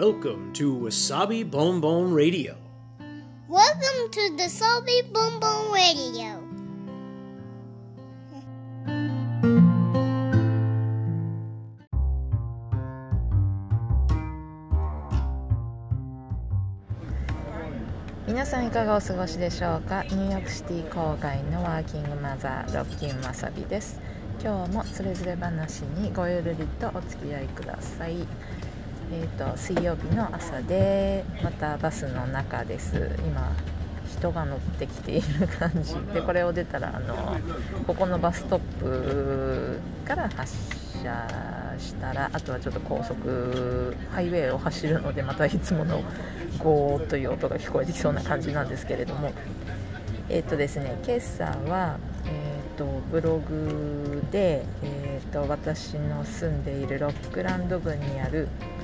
Welcome to Wasabi Bon Bon Radio. Welcome to the Salty Boom Boom Radio. 皆さんいかがお過ごしでしょうか？ニューヨークシティ郊外のワーキングマザーロッキンマサビです今日もつれづれ話にごゆるりとお付き合いくださいえーと、水曜日の朝でまたバスの中です。今人が乗ってきている感じ。でこれを出たらあのここのバストップから発車したらあとはちょっと高速ハイウェイを走るのでまたいつものゴーという音が聞こえてきそうな感じなんですけれども。えっ、ー、とですね今朝は、えーと、ブログで、えーと、私の住んでいるロックランド郡にある、えー、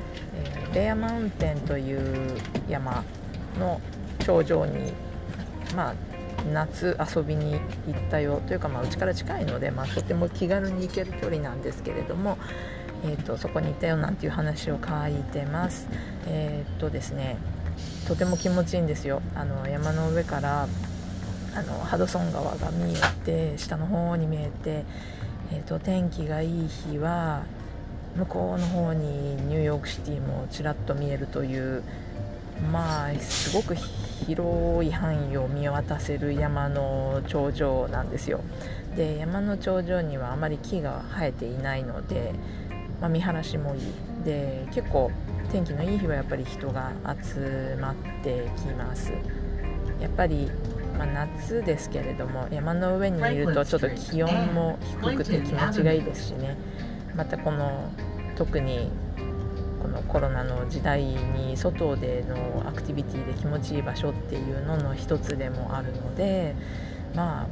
レアマウンテンという山の頂上にまあ夏遊びに行ったよというか、まあ、うちから近いので、まあ、とても気軽に行ける距離なんですけれども、えーと、そこに行ったよなんていう話を書いてます。えっ、ー、とですねとても気持ちいいんですよあの山の上からあのハドソン川が見えて下の方に見えて、えーと、天気がいい日は向こうの方にニューヨークシティもちらっと見えるというまあすごく広い範囲を見渡せる山の頂上なんですよ。で山の頂上にはあまり木が生えていないので、まあ、見晴らしもいい。で結構天気のいい日はやっぱり人が集まってきます。やっぱり、まあ、夏ですけれども山の上にいるとちょっと気温も低くて気持ちがいいですしね。またこの特にこのコロナの時代に外でのアクティビティで気持ちいい場所っていうのの一つでもあるのでまあ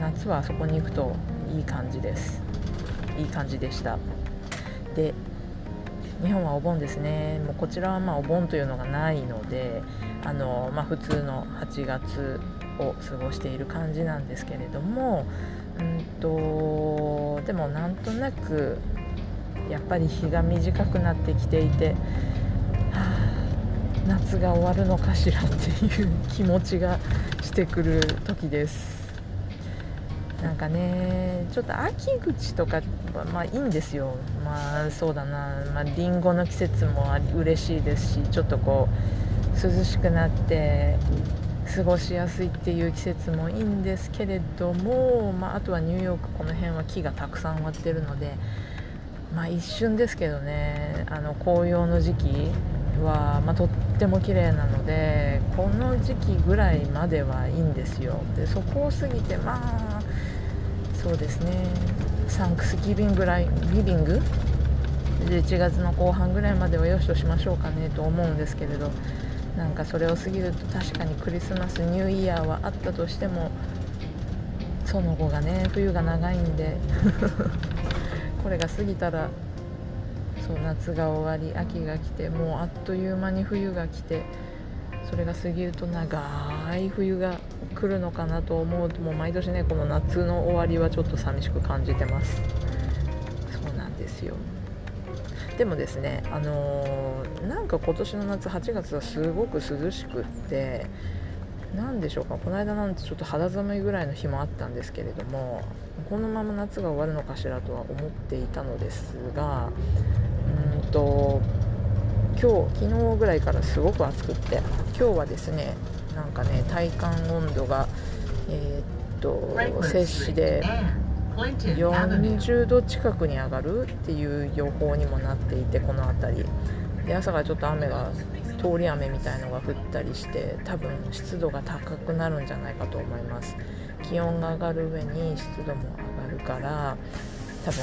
夏はそこに行くといい感じです。いい感じでした。で日本はお盆ですね。もうこちらはまあお盆というのがないのであの、まあ、普通の8月を過ごしている感じなんですけれども、うんと、でもなんとなくやっぱり日が短くなってきていて、はあ、夏が終わるのかしらっていう気持ちがしてくる時です。なんかねちょっと秋口とかまあいいんですよまあそうだなまありんごの季節も嬉しいですしちょっとこう涼しくなって過ごしやすいっていう季節もいいんですけれども、まあ、あとはニューヨークこの辺は木がたくさん割ってるのでまあ一瞬ですけどねあの紅葉の時期は、まあ、とっても綺麗なのでこの時期ぐらいまではいいんですよ。でそこを過ぎてまあそうですねサンクスギビングライギビング？11月の後半ぐらいまではよしとしましょうかねと思うんですけれどなんかそれを過ぎると確かにクリスマスニューイヤーはあったとしてもその後がね冬が長いんで。これが過ぎたらそう夏が終わり秋が来てもうあっという間に冬が来てそれが過ぎると長い冬が来るのかなと思うともう毎年ねこの夏の終わりはちょっと寂しく感じてます。そうなんですよ。でもですねあのー、なんか今年の夏8月はすごく涼しくって何でしょうか？この間なんてちょっと肌寒いぐらいの日もあったんですけれどもこのまま夏が終わるのかしらとは思っていたのですがうんと今日昨日ぐらいからすごく暑くって今日はですねなんかね体感温度がえー、っと摂氏で40度近くに上がるっていう予報にもなっていてこの辺り。で朝からちょっと雨が通り雨みたいのが降ったりして多分湿度が高くなるんじゃないかと思います。気温が上がる上に湿度も上がるから多分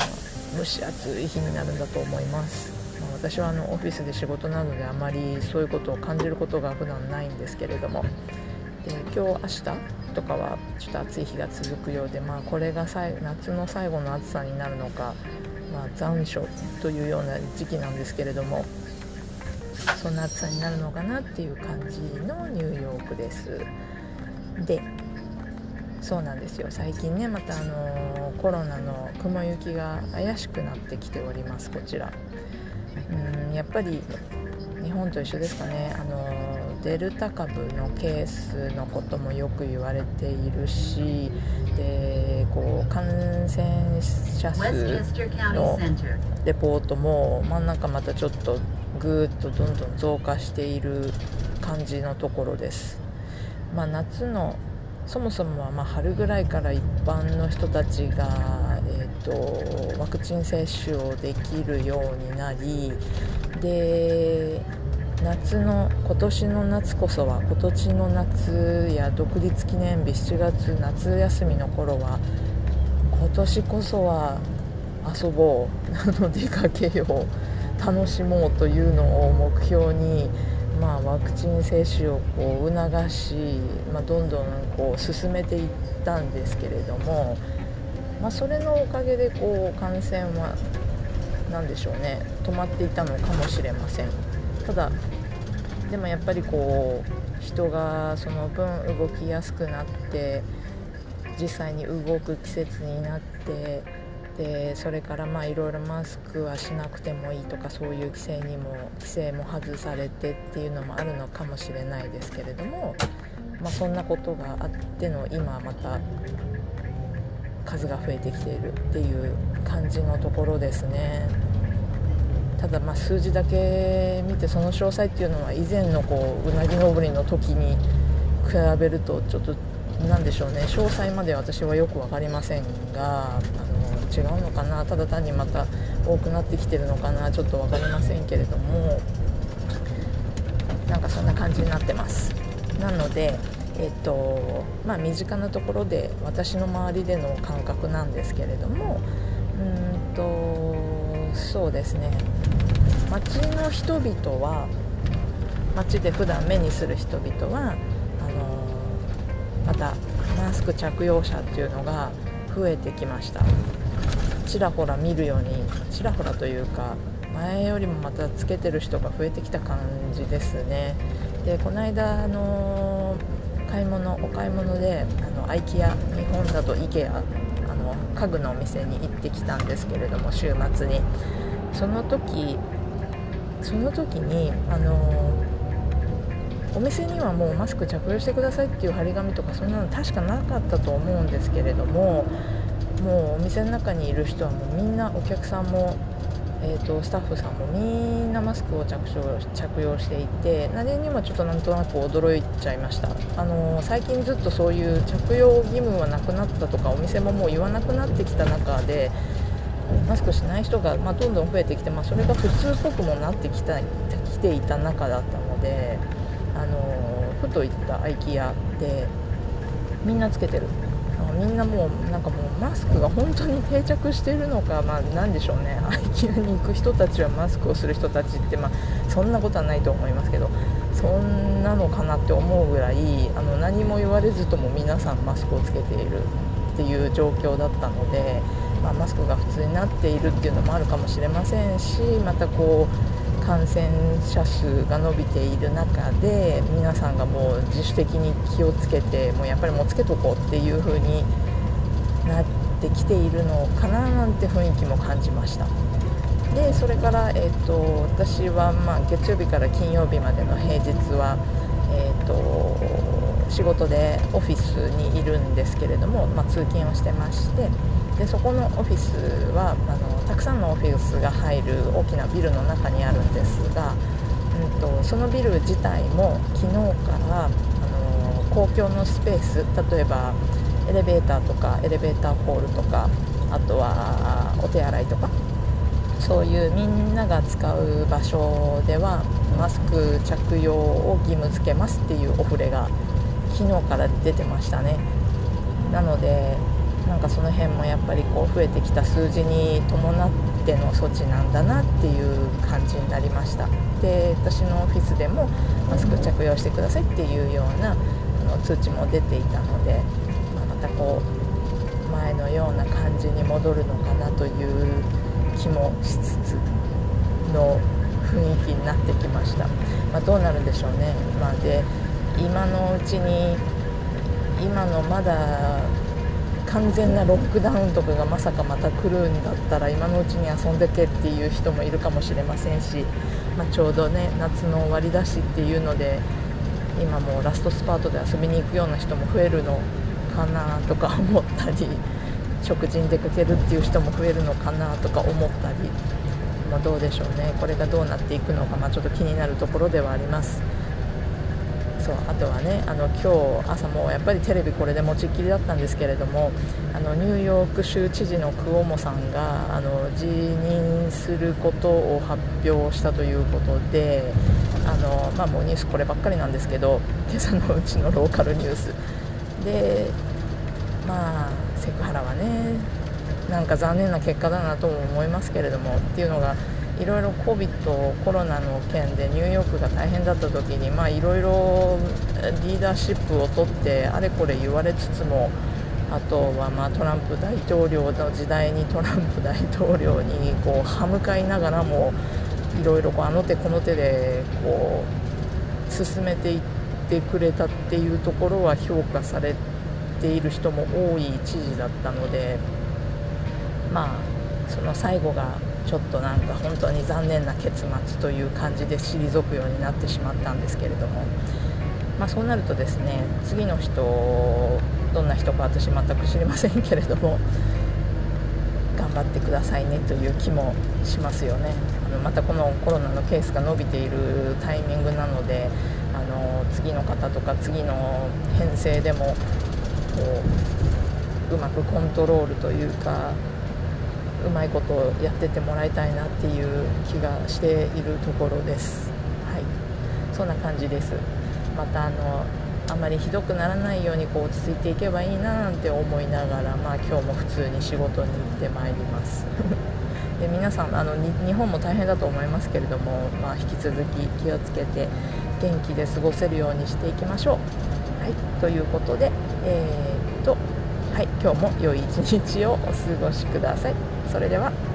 蒸し暑い日になるんだと思います。まあ、私はあのオフィスで仕事なのであまりそういうことを感じることが普段ないんですけれども。で今日明日とかはちょっと暑い日が続くようで、まあ、これが夏の最後の暑さになるのか、まあ、残暑というような時期なんですけれども。そんな暑さになるのかなっていう感じのニューヨークです。でそうなんですよ。最近ねまたあのコロナの雲行きが怪しくなってきておりますこちら。うんやっぱり日本と一緒ですかね。あのデルタ株のケースのこともよく言われているしでこう感染者数のレポートも真ん中またちょっとぐっとどんどん増加している感じのところです。まあ、夏のそもそもはま春ぐらいから一般の人たちが、えーと、ワクチン接種をできるようになりで夏の今年の夏こそは今年の夏や独立記念日7月夏休みの頃は今年こそは遊ぼうあの出かけよう楽しもうというのを目標にまあ、ワクチン接種をこう促し、まあ、どんどんこう進めていったんですけれども、まあ、それのおかげでこう感染は何でしょうね止まっていたのかもしれません。ただでもやっぱりこう人がその分動きやすくなって実際に動く季節になってでそれからまあいろいろマスクはしなくてもいいとかそういう規制にも規制も外されてっていうのもあるのかもしれないですけれども、まあ、そんなことがあっての今また数が増えてきているっていう感じのところですね。ただま数字だけ見てその詳細っていうのは以前のこううなぎ登りの時に比べるとちょっと何でしょうね詳細まで私はよく分かりませんがあの違うのかな。ただ単にまた多くなってきてるのかな。ちょっと分かりませんけれども。なんかそんな感じになってます。なのでえっとまあ身近なところで私の周りでの感覚なんですけれども。うんとそうですね。街の人々は街で普段目にする人々はあのまたマスク着用者っていうのが増えてきました。ちらほら見るようにちらほらというか前よりもまたつけてる人が増えてきた感じですね。でこの間あの買い物お買い物であの IKEA 日本だと IKEA あの家具のお店に行ってきたんですけれども週末に。その時その時にあのお店にはもうマスク着用してくださいっていう張り紙とかそんなの確かなかったと思うんですけれどももうお店の中にいる人はもうみんなお客さんも、えーと、スタッフさんもみんなマスクを着用着用していて何にもちょっとなんとなく驚いちゃいました。あのー、最近ずっとそういう着用義務はなくなったとかお店ももう言わなくなってきた中でマスクしない人が、まあ、どんどん増えてきて、まあ、それが普通っぽくもなってきた来ていた中だったので、あのー、ふと行った IKEA でみんなつけてる。みんなもうなんかもうマスクが本当に定着してるのか、まあ、何でしょうね。IKEA に行く人たちはマスクをする人たちって、まあ、そんなことはないと思いますけどそんなのかなって思うぐらいあの何も言われずとも皆さんマスクをつけているっていう状況だったので、まあ、マスクが普通になっているっていうのもあるかもしれませんしまたこう感染者数が伸びている中で皆さんがもう自主的に気をつけてもうやっぱりもうつけとこうっていう風になってきているのかななんて雰囲気も感じました。でそれから、えーと、私は、まあ、月曜日から金曜日までの平日は、仕事でオフィスにいるんですけれども、まあ、通勤をしてましてでそこのオフィスはあのたくさんのオフィスが入る大きなビルの中にあるんですが、うんとそのビル自体も昨日からあの公共のスペース例えばエレベーターとかエレベーターホールとかあとはお手洗いとかそういうみんなが使う場所ではマスク着用を義務付けますっていうお触れが昨日から出てましたね。なのでなんかその辺もやっぱりこう増えてきた数字に伴っての措置なんだなっていう感じになりました。で私のオフィスでもマスク着用してくださいっていうようなあの通知も出ていたのでままたこう前のような感じに戻るのかなという気もしつつの雰囲気になってきました、まあ、どうなるんでしょうね、まあ、で今のうちに今のまだ完全なロックダウンとかがまさかまた来るんだったら今のうちに遊んでけっていう人もいるかもしれませんし、まあ、ちょうどね夏の終わりだしっていうので今もラストスパートで遊びに行くような人も増えるのかなとか思ったり食事に出かけるっていう人も増えるのかなとか思ったり、まあ、どうでしょうねこれがどうなっていくのか、まあ、ちょっと気になるところではあります。そうあとはねあの今日朝もやっぱりテレビこれで持ちっきりだったんですけれどもあのニューヨーク州知事のクオモさんがあの辞任することを発表したということであの、まあ、もうニュースこればっかりなんですけど今朝のうちのローカルニュース。でまあセクハラはねなんか残念な結果だなとも思いますけれどもっていうのがいろいろ COVID コロナの件でニューヨークが大変だった時にまあいろいろリーダーシップを取ってあれこれ言われつつもあとはまあトランプ大統領の時代にトランプ大統領にこう歯向かいながらもいろいろあの手この手でこう進めていってくれたっていうところは評価されている人も多い知事だったのでまあその最後がちょっとなんか本当に残念な結末という感じで退くようになってしまったんですけれども、まあ、そうなるとですね次の人どんな人か私全く知りませんけれども頑張ってくださいねという気もしますよね。あのまたこのコロナのケースが伸びているタイミングなのであの次の方とか次の編成でもこううまくコントロールというかうまいことをやっててもらいたいなっていう気がしているところです。はい、そんな感じです。またあのあまりひどくならないようにこう落ち着いていけばいいななんて思いながら、まあ、今日も普通に仕事に行ってまいります。で皆さんあの日本も大変だと思いますけれども、まあ、引き続き気をつけて元気で過ごせるようにしていきましょう。はい、ということで、えー、っとはい、今日も良い一日をお過ごしください。それでは。